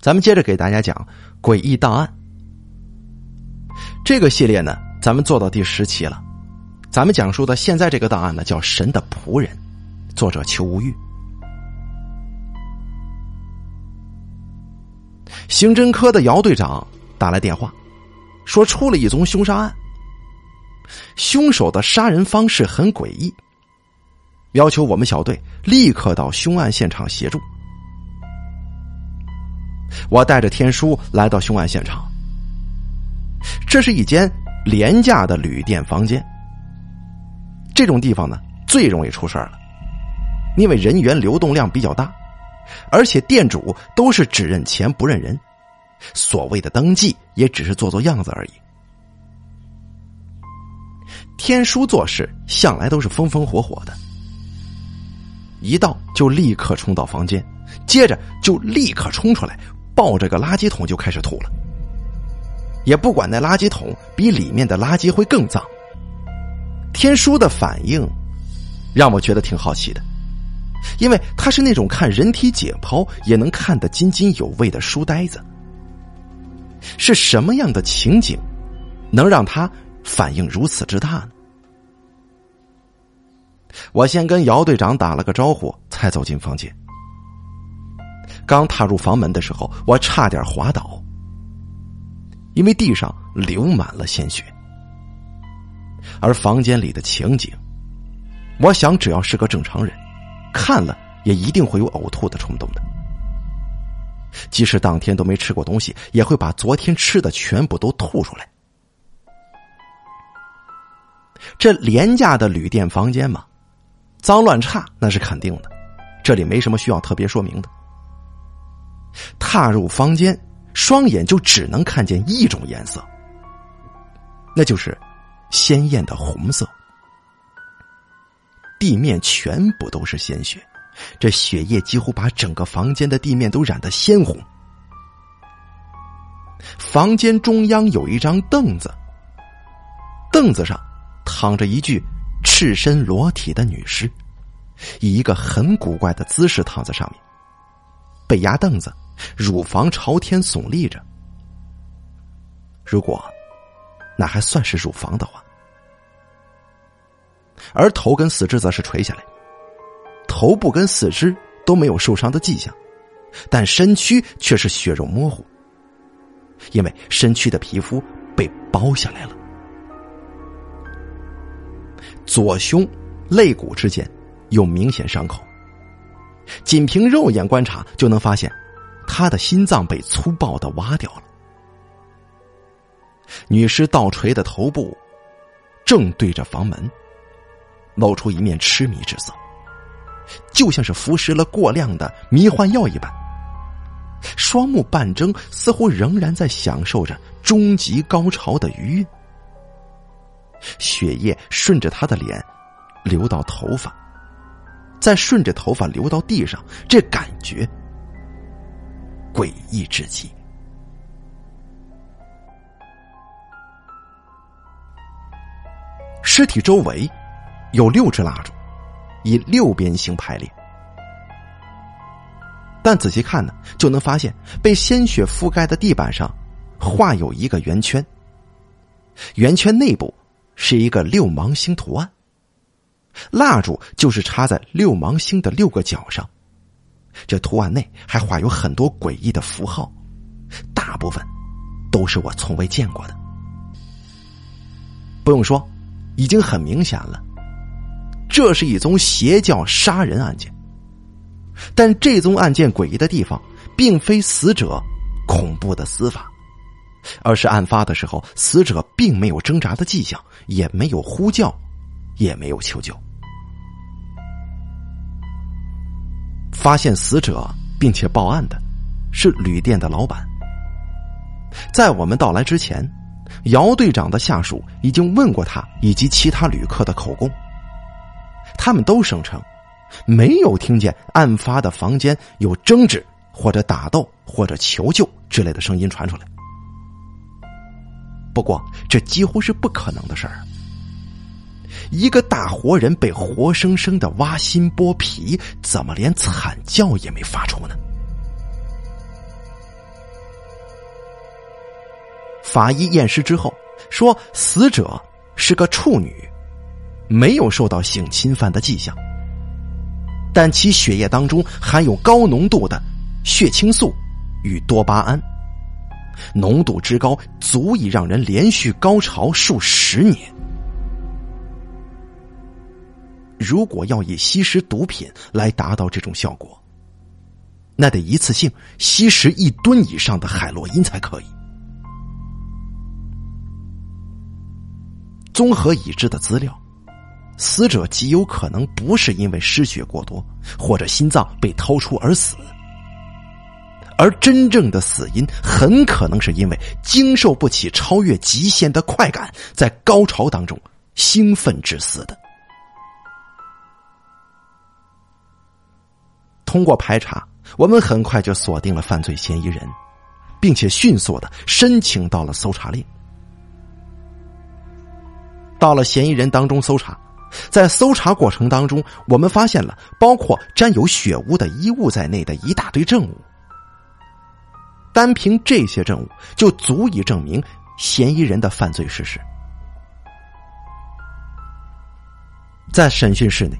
咱们接着给大家讲诡异档案。这个系列呢，咱们做到第十期了。咱们讲述的现在这个档案呢，叫《神的仆人》，作者邱无欲。刑侦科的姚队长打来电话，说出了一宗凶杀案，凶手的杀人方式很诡异，要求我们小队立刻到凶案现场协助。我带着天书来到凶案现场。这是一间廉价的旅店房间。这种地方呢，最容易出事儿了，因为人员流动量比较大，而且店主都是只认钱不认人，所谓的登记也只是做做样子而已。天书做事向来都是风风火火的，一到就立刻冲到房间，接着就立刻冲出来。抱着个垃圾桶就开始吐了，也不管那垃圾桶比里面的垃圾会更脏。天书的反应让我觉得挺好奇的，因为他是那种看人体解剖也能看得津津有味的书呆子。是什么样的情景能让他反应如此之大呢？我先跟姚队长打了个招呼，才走进房间。刚踏入房门的时候，我差点滑倒，因为地上流满了鲜血。而房间里的情景，我想只要是个正常人，看了也一定会有呕吐的冲动的。即使当天都没吃过东西，也会把昨天吃的全部都吐出来。这廉价的旅店房间嘛，脏乱差那是肯定的，这里没什么需要特别说明的。踏入房间，双眼就只能看见一种颜色，那就是鲜艳的红色。地面全部都是鲜血，这血液几乎把整个房间的地面都染得鲜红。房间中央有一张凳子，凳子上躺着一具赤身裸体的女尸，以一个很古怪的姿势躺在上面。背压凳子，乳房朝天耸立着。如果那还算是乳房的话，而头跟四肢则是垂下来，头部跟四肢都没有受伤的迹象，但身躯却是血肉模糊，因为身躯的皮肤被剥下来了。左胸肋骨之间有明显伤口。仅凭肉眼观察就能发现，他的心脏被粗暴的挖掉了。女尸倒垂的头部正对着房门，露出一面痴迷之色，就像是服食了过量的迷幻药一般。双目半睁，似乎仍然在享受着终极高潮的余韵。血液顺着他的脸流到头发。再顺着头发流到地上，这感觉诡异至极。尸体周围有六支蜡烛，以六边形排列，但仔细看呢，就能发现被鲜血覆盖的地板上画有一个圆圈，圆圈内部是一个六芒星图案。蜡烛就是插在六芒星的六个角上，这图案内还画有很多诡异的符号，大部分都是我从未见过的。不用说，已经很明显了，这是一宗邪教杀人案件。但这宗案件诡异的地方，并非死者恐怖的死法，而是案发的时候，死者并没有挣扎的迹象，也没有呼叫。也没有求救。发现死者并且报案的，是旅店的老板。在我们到来之前，姚队长的下属已经问过他以及其他旅客的口供，他们都声称没有听见案发的房间有争执或者打斗或者求救之类的声音传出来。不过，这几乎是不可能的事儿。一个大活人被活生生的挖心剥皮，怎么连惨叫也没发出呢？法医验尸之后说，死者是个处女，没有受到性侵犯的迹象，但其血液当中含有高浓度的血清素与多巴胺，浓度之高足以让人连续高潮数十年。如果要以吸食毒品来达到这种效果，那得一次性吸食一吨以上的海洛因才可以。综合已知的资料，死者极有可能不是因为失血过多或者心脏被掏出而死，而真正的死因很可能是因为经受不起超越极限的快感，在高潮当中兴奋致死的。通过排查，我们很快就锁定了犯罪嫌疑人，并且迅速的申请到了搜查令。到了嫌疑人当中搜查，在搜查过程当中，我们发现了包括沾有血污的衣物在内的一大堆证物。单凭这些证物，就足以证明嫌疑人的犯罪事实。在审讯室内。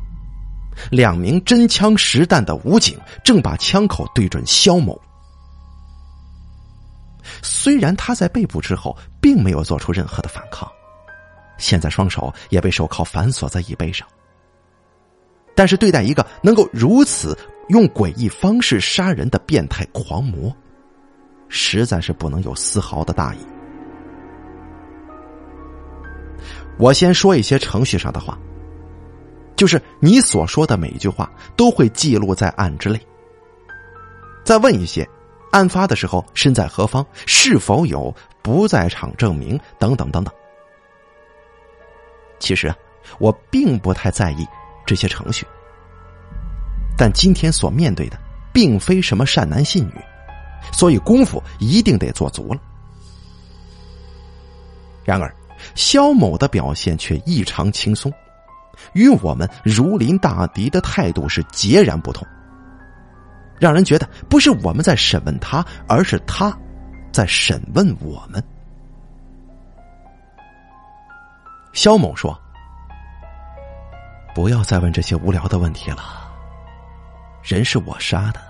两名真枪实弹的武警正把枪口对准肖某。虽然他在被捕之后并没有做出任何的反抗，现在双手也被手铐反锁在椅背上，但是对待一个能够如此用诡异方式杀人的变态狂魔，实在是不能有丝毫的大意。我先说一些程序上的话。就是你所说的每一句话都会记录在案之内。再问一些，案发的时候身在何方，是否有不在场证明等等等等。其实啊，我并不太在意这些程序，但今天所面对的并非什么善男信女，所以功夫一定得做足了。然而，肖某的表现却异常轻松。与我们如临大敌的态度是截然不同，让人觉得不是我们在审问他，而是他在审问我们。肖某说：“不要再问这些无聊的问题了。人是我杀的，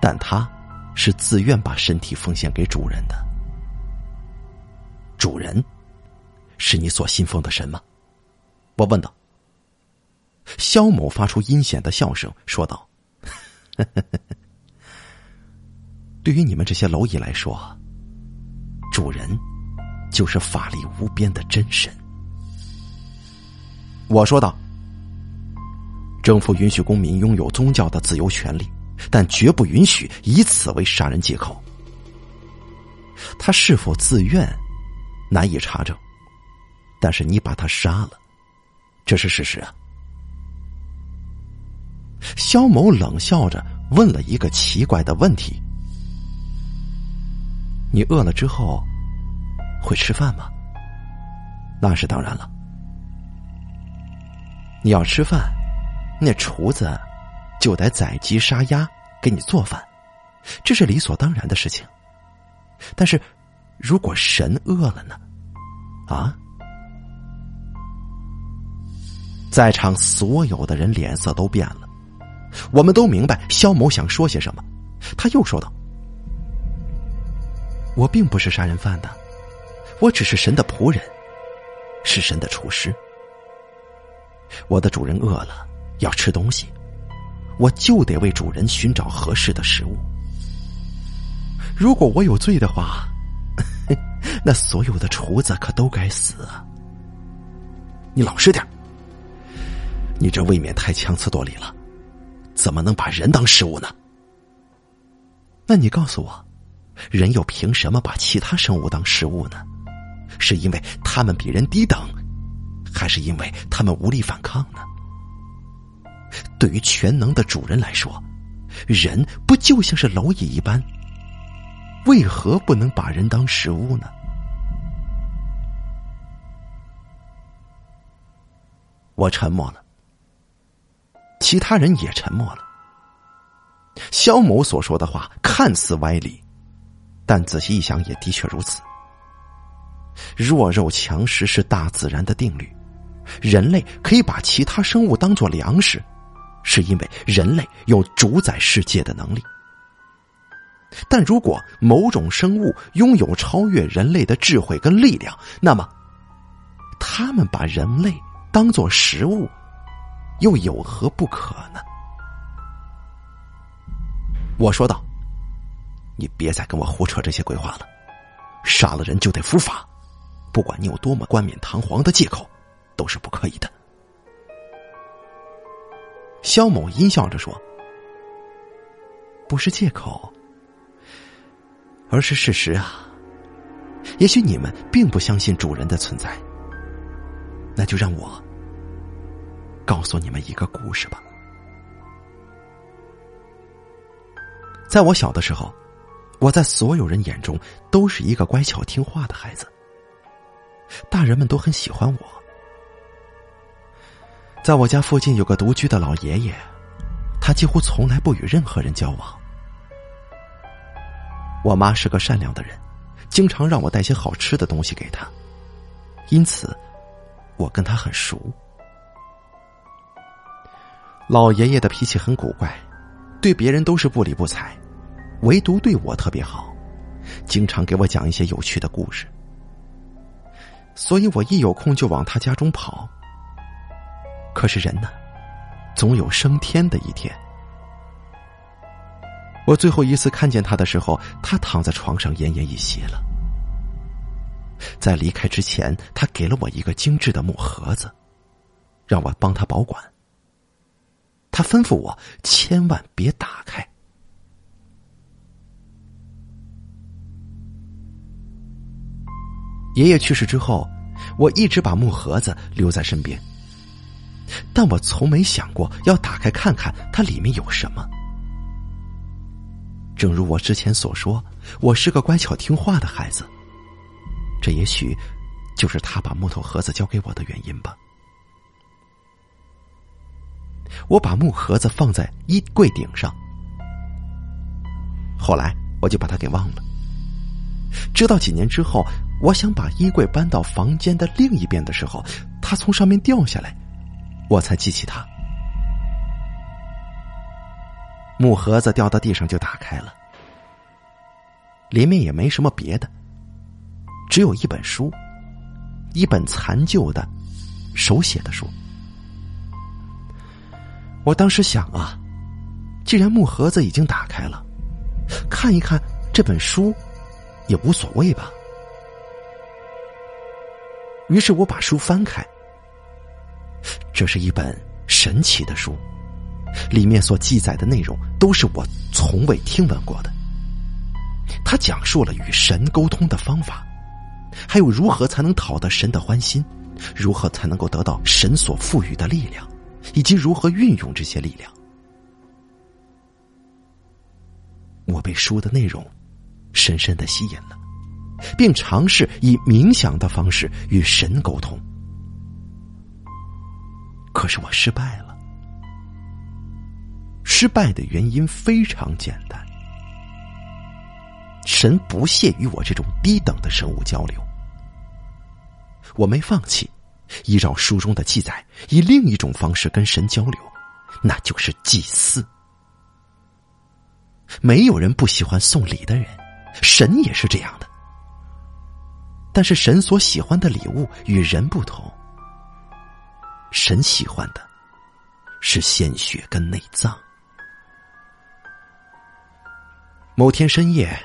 但他是自愿把身体奉献给主人的。主人是你所信奉的神吗？”我问道。肖某发出阴险的笑声，说道：“ 对于你们这些蝼蚁来说，主人就是法力无边的真神。”我说道：“政府允许公民拥有宗教的自由权利，但绝不允许以此为杀人借口。他是否自愿，难以查证，但是你把他杀了。”这是事实啊！肖某冷笑着问了一个奇怪的问题：“你饿了之后会吃饭吗？”“那是当然了。”“你要吃饭，那厨子就得宰鸡杀鸭给你做饭，这是理所当然的事情。但是，如果神饿了呢？啊？”在场所有的人脸色都变了，我们都明白肖某想说些什么。他又说道：“我并不是杀人犯的，我只是神的仆人，是神的厨师。我的主人饿了要吃东西，我就得为主人寻找合适的食物。如果我有罪的话，那所有的厨子可都该死啊！你老实点你这未免太强词夺理了，怎么能把人当食物呢？那你告诉我，人又凭什么把其他生物当食物呢？是因为他们比人低等，还是因为他们无力反抗呢？对于全能的主人来说，人不就像是蝼蚁一般？为何不能把人当食物呢？我沉默了。其他人也沉默了。肖某所说的话看似歪理，但仔细一想，也的确如此。弱肉强食是大自然的定律，人类可以把其他生物当做粮食，是因为人类有主宰世界的能力。但如果某种生物拥有超越人类的智慧跟力量，那么，他们把人类当做食物，又有何不可呢？我说道：“你别再跟我胡扯这些鬼话了，杀了人就得伏法，不管你有多么冠冕堂皇的借口，都是不可以的。”肖某阴笑着说：“不是借口。”而是事实啊！也许你们并不相信主人的存在，那就让我告诉你们一个故事吧。在我小的时候，我在所有人眼中都是一个乖巧听话的孩子，大人们都很喜欢我。在我家附近有个独居的老爷爷，他几乎从来不与任何人交往。我妈是个善良的人，经常让我带些好吃的东西给她，因此我跟她很熟。老爷爷的脾气很古怪，对别人都是不理不睬，唯独对我特别好，经常给我讲一些有趣的故事，所以我一有空就往他家中跑。可是人呢，总有升天的一天。我最后一次看见他的时候，他躺在床上奄奄一息了。在离开之前，他给了我一个精致的木盒子，让我帮他保管。他吩咐我千万别打开。爷爷去世之后，我一直把木盒子留在身边，但我从没想过要打开看看它里面有什么。正如我之前所说，我是个乖巧听话的孩子。这也许就是他把木头盒子交给我的原因吧。我把木盒子放在衣柜顶上，后来我就把它给忘了。直到几年之后，我想把衣柜搬到房间的另一边的时候，它从上面掉下来，我才记起它。木盒子掉到地上就打开了，里面也没什么别的，只有一本书，一本残旧的手写的书。我当时想啊，既然木盒子已经打开了，看一看这本书也无所谓吧。于是我把书翻开，这是一本神奇的书。里面所记载的内容都是我从未听闻过的。他讲述了与神沟通的方法，还有如何才能讨得神的欢心，如何才能够得到神所赋予的力量，以及如何运用这些力量。我被书的内容深深的吸引了，并尝试以冥想的方式与神沟通，可是我失败了。失败的原因非常简单，神不屑与我这种低等的生物交流。我没放弃，依照书中的记载，以另一种方式跟神交流，那就是祭祀。没有人不喜欢送礼的人，神也是这样的。但是神所喜欢的礼物与人不同，神喜欢的是鲜血跟内脏。某天深夜，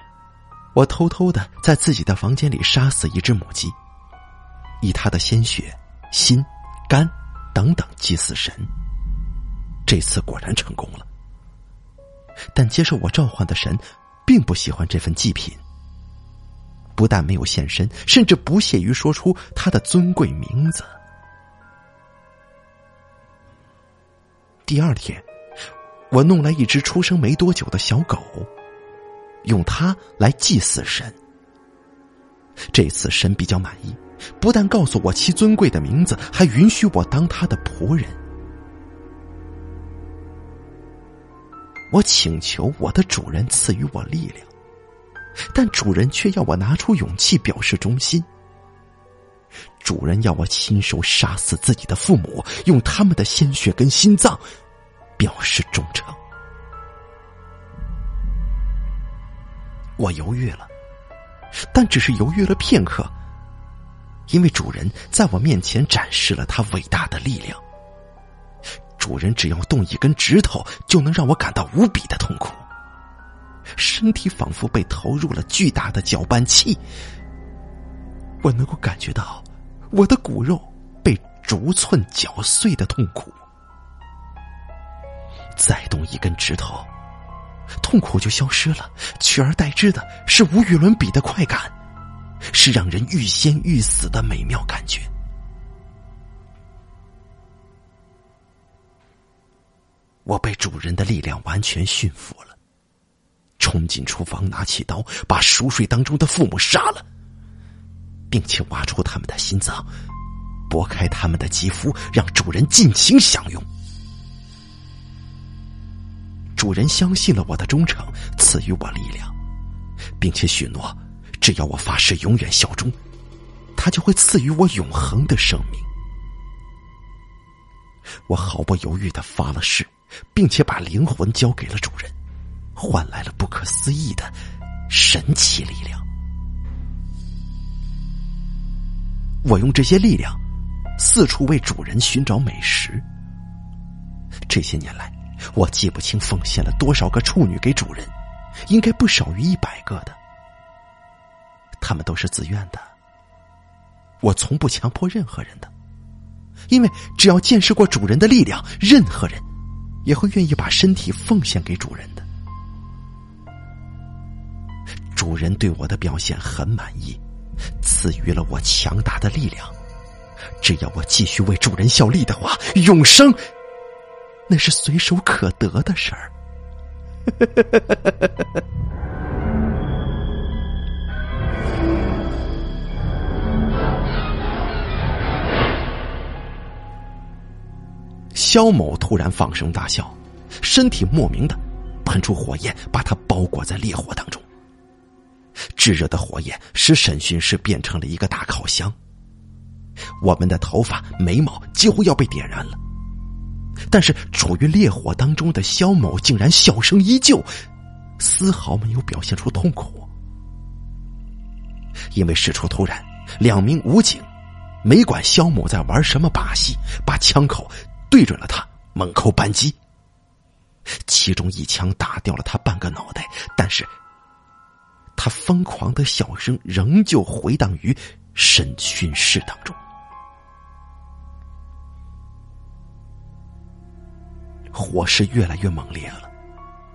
我偷偷的在自己的房间里杀死一只母鸡，以它的鲜血、心、肝等等祭祀神。这次果然成功了，但接受我召唤的神并不喜欢这份祭品，不但没有现身，甚至不屑于说出他的尊贵名字。第二天，我弄来一只出生没多久的小狗。用它来祭祀神。这次神比较满意，不但告诉我其尊贵的名字，还允许我当他的仆人。我请求我的主人赐予我力量，但主人却要我拿出勇气表示忠心。主人要我亲手杀死自己的父母，用他们的鲜血跟心脏表示忠诚。我犹豫了，但只是犹豫了片刻，因为主人在我面前展示了他伟大的力量。主人只要动一根指头，就能让我感到无比的痛苦，身体仿佛被投入了巨大的搅拌器。我能够感觉到我的骨肉被逐寸绞碎的痛苦。再动一根指头。痛苦就消失了，取而代之的是无与伦比的快感，是让人欲仙欲死的美妙感觉。我被主人的力量完全驯服了，冲进厨房，拿起刀，把熟睡当中的父母杀了，并且挖出他们的心脏，剥开他们的肌肤，让主人尽情享用。主人相信了我的忠诚，赐予我力量，并且许诺，只要我发誓永远效忠，他就会赐予我永恒的生命。我毫不犹豫的发了誓，并且把灵魂交给了主人，换来了不可思议的神奇力量。我用这些力量四处为主人寻找美食。这些年来。我记不清奉献了多少个处女给主人，应该不少于一百个的。他们都是自愿的，我从不强迫任何人的，因为只要见识过主人的力量，任何人也会愿意把身体奉献给主人的。主人对我的表现很满意，赐予了我强大的力量。只要我继续为主人效力的话，永生。那是随手可得的事儿。肖某突然放声大笑，身体莫名的喷出火焰，把他包裹在烈火当中。炙热的火焰使审讯室变成了一个大烤箱，我们的头发、眉毛几乎要被点燃了。但是处于烈火当中的肖某竟然笑声依旧，丝毫没有表现出痛苦。因为事出突然，两名武警没管肖某在玩什么把戏，把枪口对准了他，猛扣扳机。其中一枪打掉了他半个脑袋，但是他疯狂的笑声仍旧回荡于审讯室当中。火势越来越猛烈了，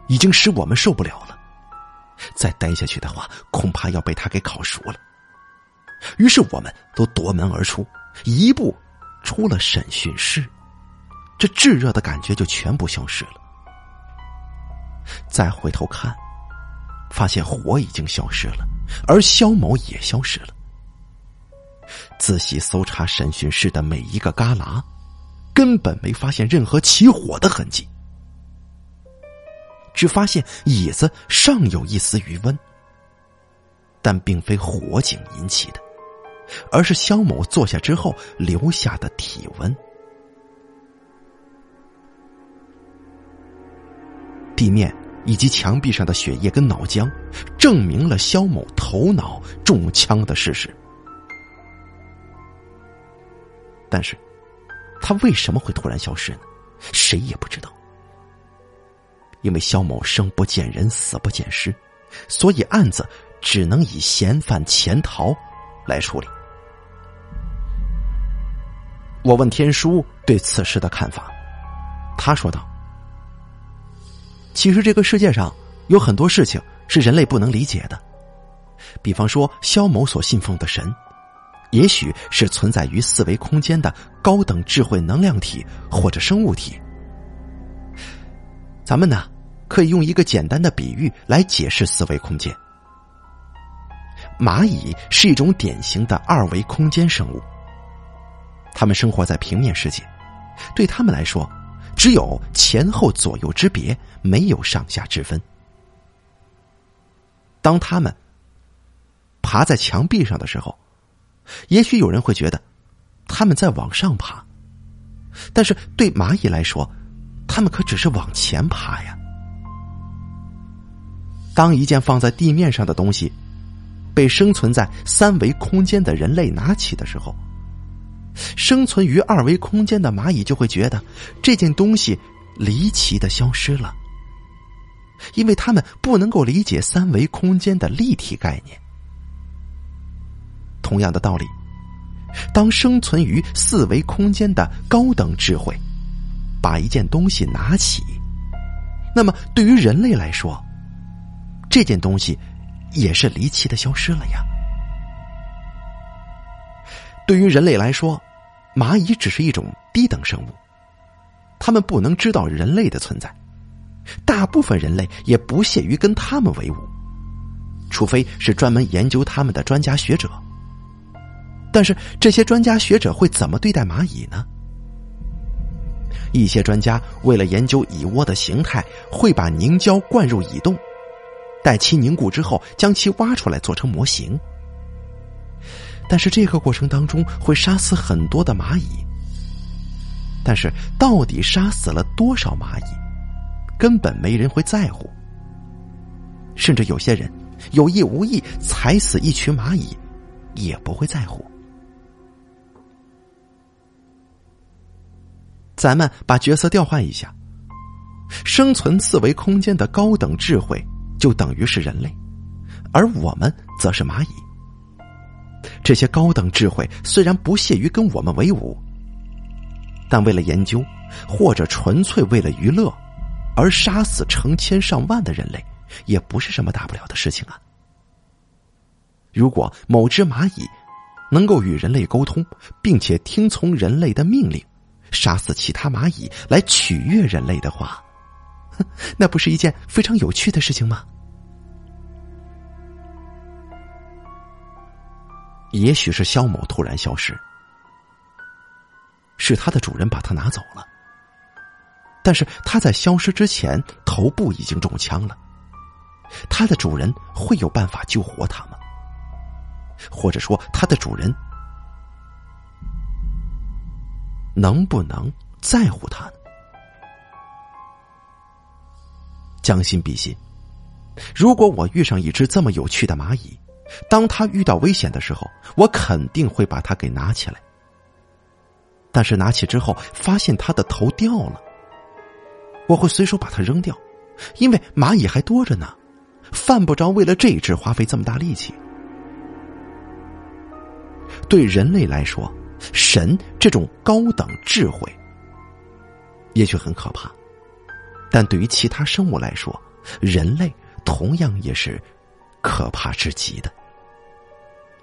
已经使我们受不了了。再待下去的话，恐怕要被他给烤熟了。于是我们都夺门而出，一步出了审讯室，这炙热的感觉就全部消失了。再回头看，发现火已经消失了，而肖某也消失了。仔细搜查审讯室的每一个旮旯。根本没发现任何起火的痕迹，只发现椅子尚有一丝余温，但并非火警引起的，而是肖某坐下之后留下的体温。地面以及墙壁上的血液跟脑浆，证明了肖某头脑中枪的事实，但是。他为什么会突然消失呢？谁也不知道。因为肖某生不见人，死不见尸，所以案子只能以嫌犯潜逃来处理。我问天书对此事的看法，他说道：“其实这个世界上有很多事情是人类不能理解的，比方说肖某所信奉的神。”也许是存在于四维空间的高等智慧能量体或者生物体。咱们呢，可以用一个简单的比喻来解释四维空间。蚂蚁是一种典型的二维空间生物，它们生活在平面世界，对他们来说，只有前后左右之别，没有上下之分。当他们爬在墙壁上的时候。也许有人会觉得，他们在往上爬，但是对蚂蚁来说，他们可只是往前爬呀。当一件放在地面上的东西被生存在三维空间的人类拿起的时候，生存于二维空间的蚂蚁就会觉得这件东西离奇的消失了，因为他们不能够理解三维空间的立体概念。同样的道理，当生存于四维空间的高等智慧把一件东西拿起，那么对于人类来说，这件东西也是离奇的消失了呀。对于人类来说，蚂蚁只是一种低等生物，他们不能知道人类的存在，大部分人类也不屑于跟他们为伍，除非是专门研究他们的专家学者。但是这些专家学者会怎么对待蚂蚁呢？一些专家为了研究蚁窝的形态，会把凝胶灌入蚁洞，待其凝固之后，将其挖出来做成模型。但是这个过程当中会杀死很多的蚂蚁。但是到底杀死了多少蚂蚁，根本没人会在乎。甚至有些人有意无意踩死一群蚂蚁，也不会在乎。咱们把角色调换一下，生存四维空间的高等智慧就等于是人类，而我们则是蚂蚁。这些高等智慧虽然不屑于跟我们为伍，但为了研究或者纯粹为了娱乐而杀死成千上万的人类，也不是什么大不了的事情啊。如果某只蚂蚁能够与人类沟通，并且听从人类的命令。杀死其他蚂蚁来取悦人类的话，那不是一件非常有趣的事情吗？也许是肖某突然消失，是他的主人把他拿走了。但是他在消失之前头部已经中枪了，他的主人会有办法救活他吗？或者说，他的主人？能不能在乎他呢？将心比心，如果我遇上一只这么有趣的蚂蚁，当它遇到危险的时候，我肯定会把它给拿起来。但是拿起之后，发现它的头掉了，我会随手把它扔掉，因为蚂蚁还多着呢，犯不着为了这一只花费这么大力气。对人类来说。神这种高等智慧，也许很可怕，但对于其他生物来说，人类同样也是可怕至极的，